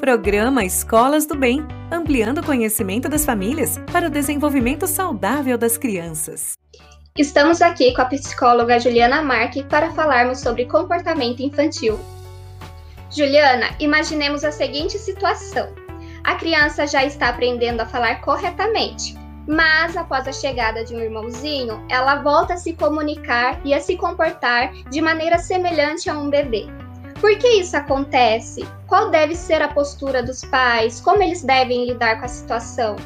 Programa Escolas do Bem, ampliando o conhecimento das famílias para o desenvolvimento saudável das crianças. Estamos aqui com a psicóloga Juliana Marque para falarmos sobre comportamento infantil. Juliana, imaginemos a seguinte situação: a criança já está aprendendo a falar corretamente, mas após a chegada de um irmãozinho, ela volta a se comunicar e a se comportar de maneira semelhante a um bebê. Por que isso acontece? Qual deve ser a postura dos pais? Como eles devem lidar com a situação?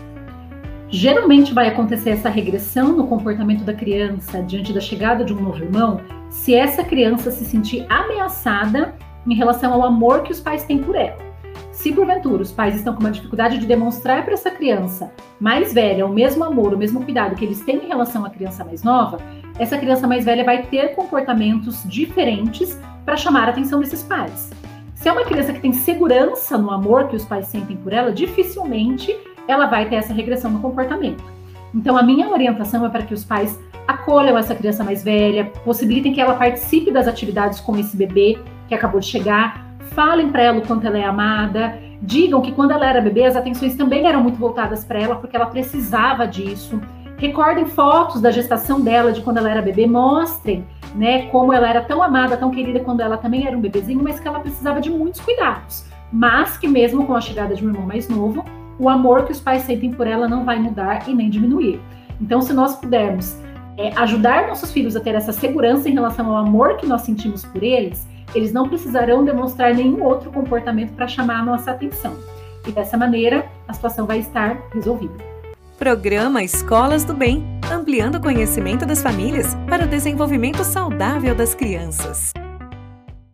Geralmente vai acontecer essa regressão no comportamento da criança diante da chegada de um novo irmão se essa criança se sentir ameaçada em relação ao amor que os pais têm por ela. Se porventura os pais estão com uma dificuldade de demonstrar para essa criança mais velha o mesmo amor, o mesmo cuidado que eles têm em relação à criança mais nova, essa criança mais velha vai ter comportamentos diferentes para chamar a atenção desses pais. Se é uma criança que tem segurança no amor que os pais sentem por ela, dificilmente ela vai ter essa regressão no comportamento. Então, a minha orientação é para que os pais acolham essa criança mais velha, possibilitem que ela participe das atividades com esse bebê que acabou de chegar, falem para ela o quanto ela é amada, digam que quando ela era bebê as atenções também eram muito voltadas para ela porque ela precisava disso. Recordem fotos da gestação dela, de quando ela era bebê, mostrem né, como ela era tão amada, tão querida quando ela também era um bebezinho, mas que ela precisava de muitos cuidados. Mas que mesmo com a chegada de um irmão mais novo, o amor que os pais sentem por ela não vai mudar e nem diminuir. Então, se nós pudermos é, ajudar nossos filhos a ter essa segurança em relação ao amor que nós sentimos por eles, eles não precisarão demonstrar nenhum outro comportamento para chamar a nossa atenção. E dessa maneira, a situação vai estar resolvida. Programa Escolas do Bem, ampliando o conhecimento das famílias para o desenvolvimento saudável das crianças.